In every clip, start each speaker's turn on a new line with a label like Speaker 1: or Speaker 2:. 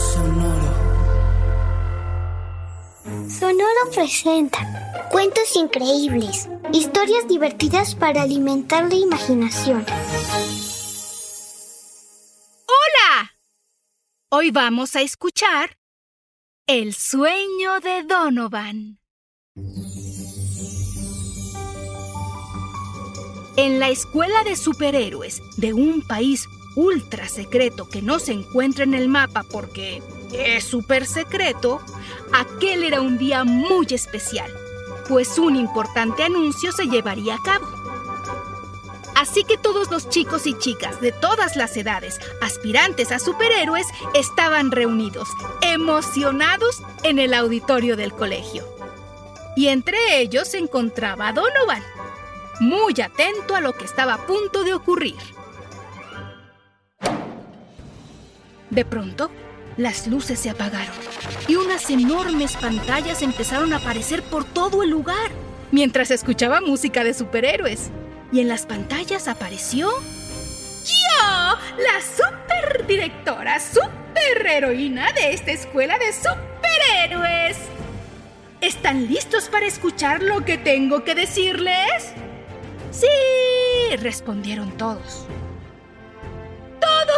Speaker 1: Sonoro.
Speaker 2: Sonoro presenta cuentos increíbles, historias divertidas para alimentar la imaginación.
Speaker 3: ¡Hola! Hoy vamos a escuchar El sueño de Donovan. En la escuela de superhéroes de un país ultra secreto que no se encuentra en el mapa porque es súper secreto, aquel era un día muy especial, pues un importante anuncio se llevaría a cabo. Así que todos los chicos y chicas de todas las edades, aspirantes a superhéroes, estaban reunidos, emocionados en el auditorio del colegio. Y entre ellos se encontraba Donovan, muy atento a lo que estaba a punto de ocurrir. De pronto, las luces se apagaron y unas enormes pantallas empezaron a aparecer por todo el lugar, mientras escuchaba música de superhéroes. Y en las pantallas apareció... ¡Yo! La superdirectora, superheroína de esta escuela de superhéroes. ¿Están listos para escuchar lo que tengo que decirles? Sí, respondieron todos.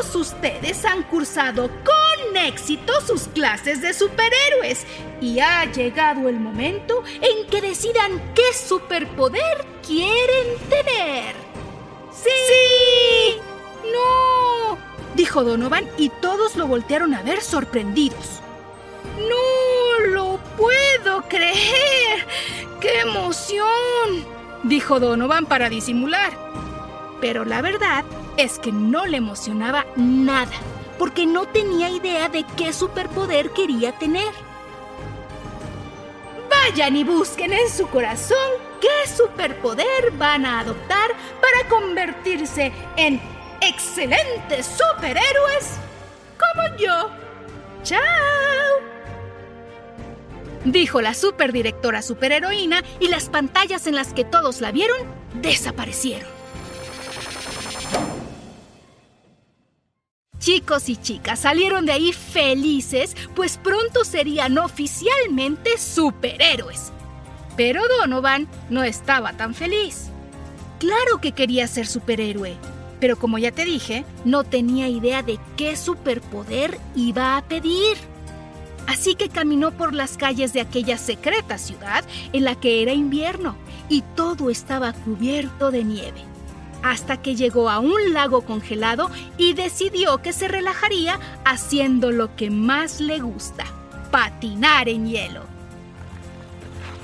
Speaker 3: Todos ustedes han cursado con éxito sus clases de superhéroes y ha llegado el momento en que decidan qué superpoder quieren tener. ¡Sí! ¡No! dijo Donovan y todos lo voltearon a ver sorprendidos. ¡No lo puedo creer! ¡Qué emoción! dijo Donovan para disimular. Pero la verdad es que no le emocionaba nada, porque no tenía idea de qué superpoder quería tener. Vayan y busquen en su corazón qué superpoder van a adoptar para convertirse en excelentes superhéroes como yo. ¡Chao! Dijo la superdirectora superheroína y las pantallas en las que todos la vieron desaparecieron. Chicos y chicas salieron de ahí felices, pues pronto serían oficialmente superhéroes. Pero Donovan no estaba tan feliz. Claro que quería ser superhéroe, pero como ya te dije, no tenía idea de qué superpoder iba a pedir. Así que caminó por las calles de aquella secreta ciudad en la que era invierno y todo estaba cubierto de nieve hasta que llegó a un lago congelado y decidió que se relajaría haciendo lo que más le gusta, patinar en hielo.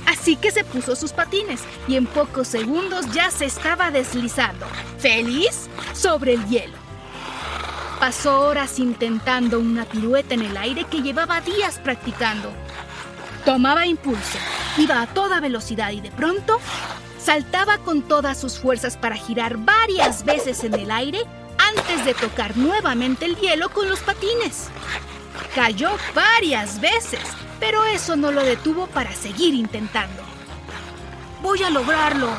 Speaker 3: Así que se puso sus patines y en pocos segundos ya se estaba deslizando, feliz, sobre el hielo. Pasó horas intentando una pirueta en el aire que llevaba días practicando. Tomaba impulso, iba a toda velocidad y de pronto saltaba con todas sus fuerzas para girar varias veces en el aire antes de tocar nuevamente el hielo con los patines. Cayó varias veces, pero eso no lo detuvo para seguir intentando. Voy a lograrlo,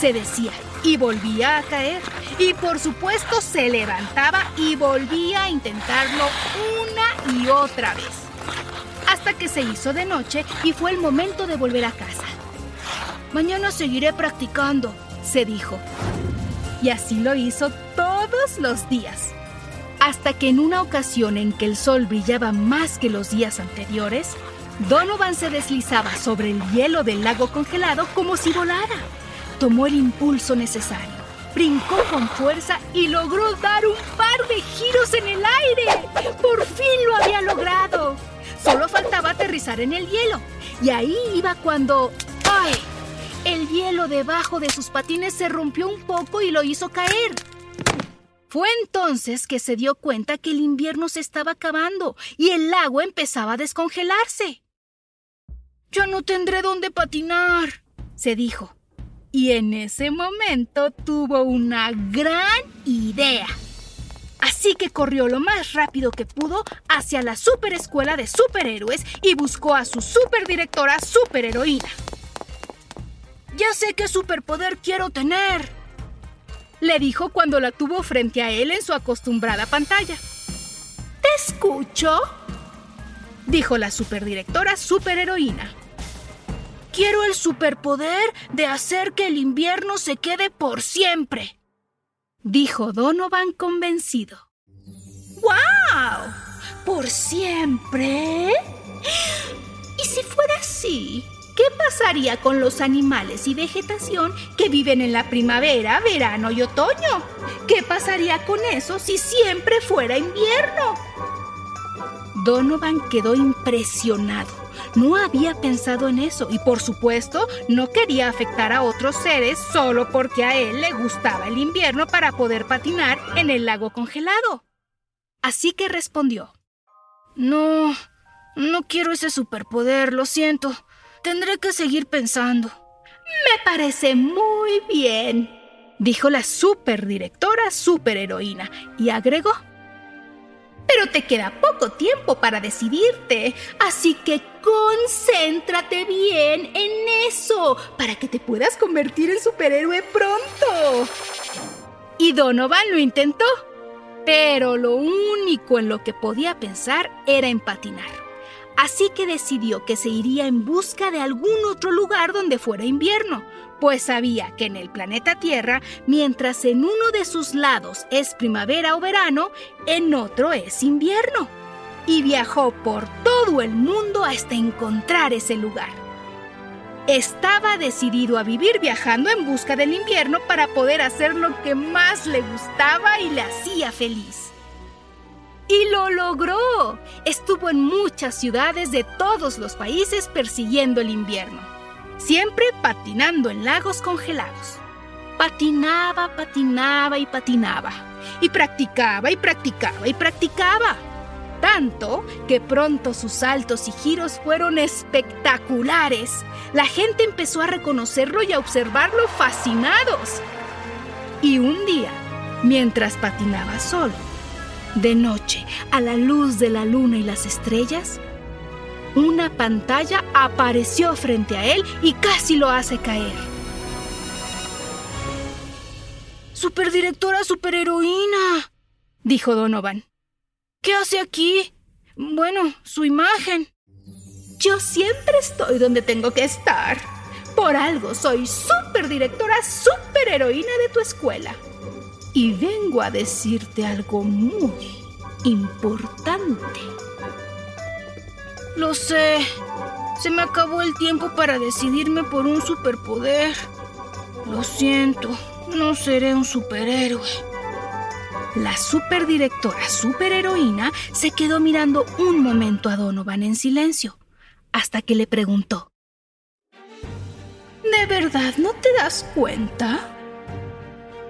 Speaker 3: se decía, y volvía a caer. Y por supuesto se levantaba y volvía a intentarlo una y otra vez. Hasta que se hizo de noche y fue el momento de volver a casa. Mañana seguiré practicando, se dijo. Y así lo hizo todos los días. Hasta que en una ocasión en que el sol brillaba más que los días anteriores, Donovan se deslizaba sobre el hielo del lago congelado como si volara. Tomó el impulso necesario, brincó con fuerza y logró dar un par de giros en el aire. Por fin lo había logrado. Solo faltaba aterrizar en el hielo. Y ahí iba cuando... ¡Ay! El hielo debajo de sus patines se rompió un poco y lo hizo caer. Fue entonces que se dio cuenta que el invierno se estaba acabando y el lago empezaba a descongelarse. Ya no tendré dónde patinar, se dijo. Y en ese momento tuvo una gran idea. Así que corrió lo más rápido que pudo hacia la superescuela de superhéroes y buscó a su superdirectora superheroína. Ya sé qué superpoder quiero tener, le dijo cuando la tuvo frente a él en su acostumbrada pantalla. ¿Te escucho? dijo la superdirectora superheroína. Quiero el superpoder de hacer que el invierno se quede por siempre, dijo Donovan convencido. ¡Wow! ¿Por siempre? ¿Y si fuera así? ¿Qué pasaría con los animales y vegetación que viven en la primavera, verano y otoño? ¿Qué pasaría con eso si siempre fuera invierno? Donovan quedó impresionado. No había pensado en eso y por supuesto no quería afectar a otros seres solo porque a él le gustaba el invierno para poder patinar en el lago congelado. Así que respondió, No, no quiero ese superpoder, lo siento. Tendré que seguir pensando. Me parece muy bien, dijo la superdirectora superheroína y agregó. Pero te queda poco tiempo para decidirte, así que concéntrate bien en eso para que te puedas convertir en superhéroe pronto. Y Donovan lo intentó, pero lo único en lo que podía pensar era en patinar. Así que decidió que se iría en busca de algún otro lugar donde fuera invierno, pues sabía que en el planeta Tierra, mientras en uno de sus lados es primavera o verano, en otro es invierno. Y viajó por todo el mundo hasta encontrar ese lugar. Estaba decidido a vivir viajando en busca del invierno para poder hacer lo que más le gustaba y le hacía feliz. Y lo logró. Estuvo en muchas ciudades de todos los países persiguiendo el invierno, siempre patinando en lagos congelados. Patinaba, patinaba y patinaba. Y practicaba y practicaba y practicaba. Tanto que pronto sus saltos y giros fueron espectaculares. La gente empezó a reconocerlo y a observarlo fascinados. Y un día, mientras patinaba solo, de noche, a la luz de la luna y las estrellas, una pantalla apareció frente a él y casi lo hace caer. Superdirectora superheroína, dijo Donovan. ¿Qué hace aquí? Bueno, su imagen. Yo siempre estoy donde tengo que estar. Por algo soy superdirectora superheroína de tu escuela y vengo a decirte algo muy importante. Lo sé. Se me acabó el tiempo para decidirme por un superpoder. Lo siento, no seré un superhéroe. La superdirectora superheroína se quedó mirando un momento a Donovan en silencio, hasta que le preguntó. ¿De verdad no te das cuenta?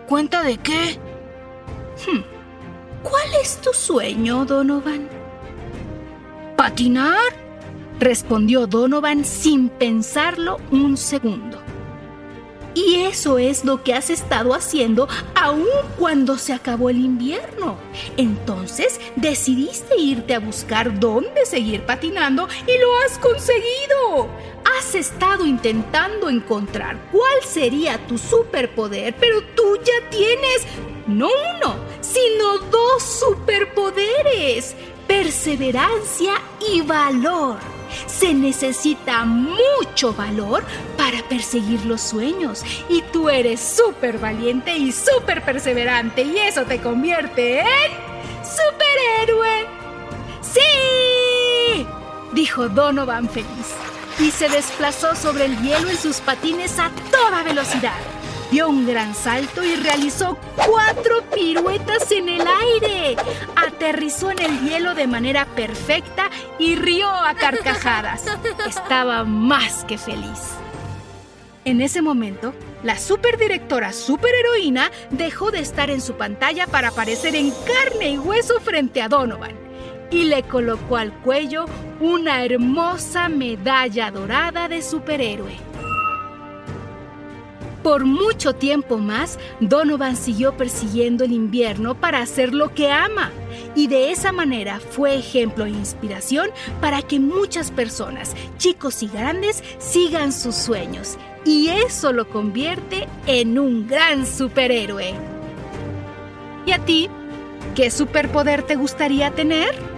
Speaker 3: ¿Cuenta de qué? Hmm. ¿Cuál es tu sueño, Donovan? ¿Patinar? respondió Donovan sin pensarlo un segundo. Y eso es lo que has estado haciendo aún cuando se acabó el invierno. Entonces decidiste irte a buscar dónde seguir patinando y lo has conseguido. Has estado intentando encontrar cuál sería tu superpoder, pero tú ya tienes no uno, sino dos superpoderes. Perseverancia y valor. Se necesita mucho valor para perseguir los sueños. Y tú eres súper valiente y súper perseverante. Y eso te convierte en superhéroe. ¡Sí! Dijo Donovan feliz. Y se desplazó sobre el hielo en sus patines a toda velocidad. Dio un gran salto y realizó cuatro piruetas en el aire. Aterrizó en el hielo de manera perfecta y rió a carcajadas. Estaba más que feliz. En ese momento, la superdirectora superheroína dejó de estar en su pantalla para aparecer en carne y hueso frente a Donovan y le colocó al cuello una hermosa medalla dorada de superhéroe. Por mucho tiempo más, Donovan siguió persiguiendo el invierno para hacer lo que ama y de esa manera fue ejemplo e inspiración para que muchas personas, chicos y grandes, sigan sus sueños y eso lo convierte en un gran superhéroe. ¿Y a ti? ¿Qué superpoder te gustaría tener?